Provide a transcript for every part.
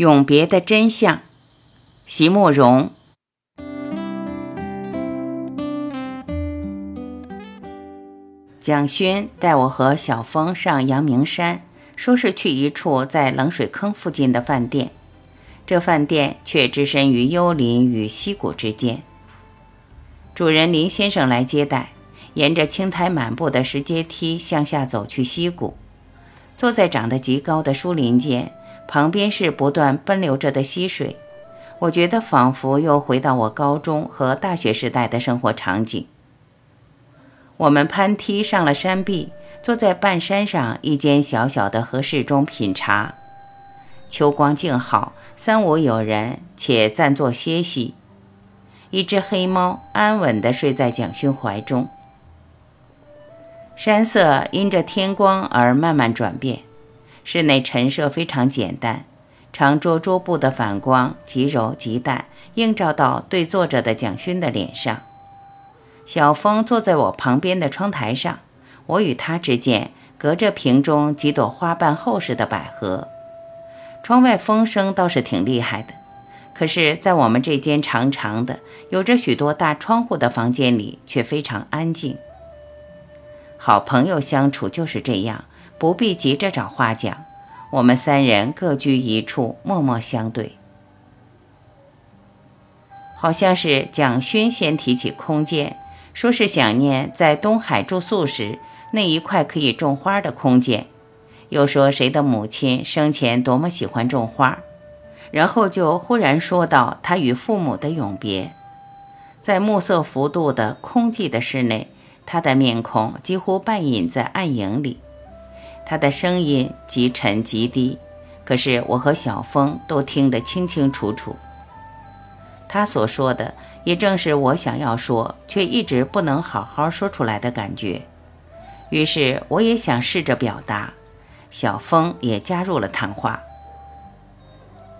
永别的真相，席慕容。蒋勋带我和小峰上阳明山，说是去一处在冷水坑附近的饭店。这饭店却置身于幽林与溪谷之间。主人林先生来接待，沿着青苔满布的石阶梯向下走去溪谷，坐在长得极高的树林间。旁边是不断奔流着的溪水，我觉得仿佛又回到我高中和大学时代的生活场景。我们攀梯上了山壁，坐在半山上一间小小的和室中品茶。秋光静好，三五有人，且暂坐歇息。一只黑猫安稳地睡在蒋勋怀中。山色因着天光而慢慢转变。室内陈设非常简单，长桌桌布的反光极柔极淡，映照到对坐着的蒋勋的脸上。小峰坐在我旁边的窗台上，我与他之间隔着瓶中几朵花瓣厚实的百合。窗外风声倒是挺厉害的，可是，在我们这间长长的、有着许多大窗户的房间里，却非常安静。好朋友相处就是这样。不必急着找话讲，我们三人各居一处，默默相对。好像是蒋勋先提起空间，说是想念在东海住宿时那一块可以种花的空间，又说谁的母亲生前多么喜欢种花，然后就忽然说到他与父母的永别，在暮色浮渡的空寂的室内，他的面孔几乎半隐在暗影里。他的声音极沉极低，可是我和小峰都听得清清楚楚。他所说的也正是我想要说却一直不能好好说出来的感觉。于是我也想试着表达，小峰也加入了谈话，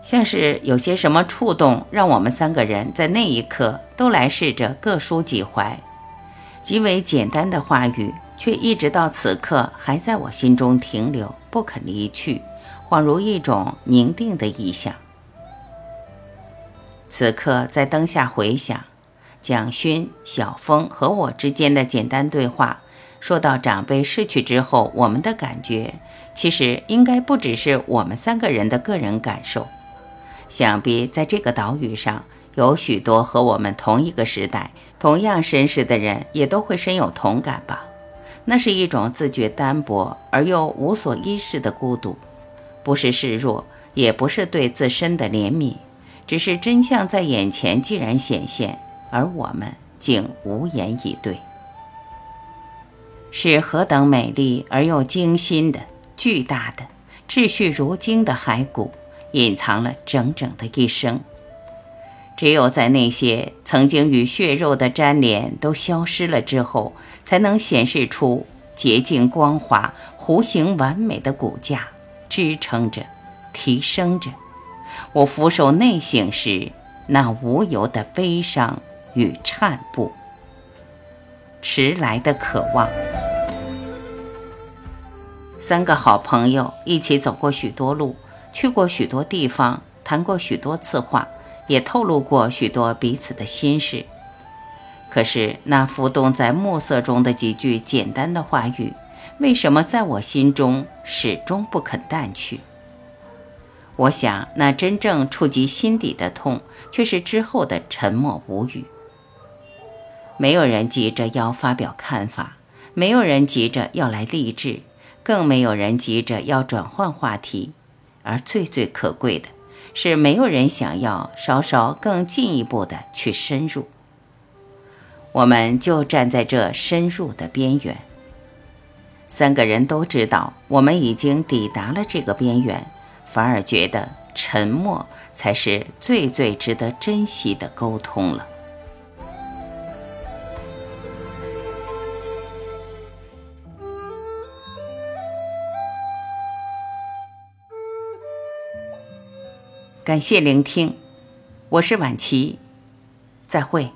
像是有些什么触动，让我们三个人在那一刻都来试着各抒己怀，极为简单的话语。却一直到此刻还在我心中停留，不肯离去，恍如一种凝定的意象。此刻在灯下回想，蒋勋、小峰和我之间的简单对话，说到长辈逝去之后我们的感觉，其实应该不只是我们三个人的个人感受，想必在这个岛屿上有许多和我们同一个时代、同样身世的人，也都会深有同感吧。那是一种自觉单薄而又无所依恃的孤独，不是示弱，也不是对自身的怜悯，只是真相在眼前既然显现，而我们竟无言以对。是何等美丽而又惊心的、巨大的、秩序如经的骸骨，隐藏了整整的一生。只有在那些曾经与血肉的粘连都消失了之后，才能显示出洁净光滑、弧形完美的骨架，支撑着、提升着我俯首内省时那无由的悲伤与颤步，迟来的渴望。三个好朋友一起走过许多路，去过许多地方，谈过许多次话。也透露过许多彼此的心事，可是那浮动在暮色中的几句简单的话语，为什么在我心中始终不肯淡去？我想，那真正触及心底的痛，却是之后的沉默无语。没有人急着要发表看法，没有人急着要来励志，更没有人急着要转换话题，而最最可贵的。是没有人想要稍稍更进一步的去深入，我们就站在这深入的边缘。三个人都知道我们已经抵达了这个边缘，反而觉得沉默才是最最值得珍惜的沟通了。感谢聆听，我是晚琪，再会。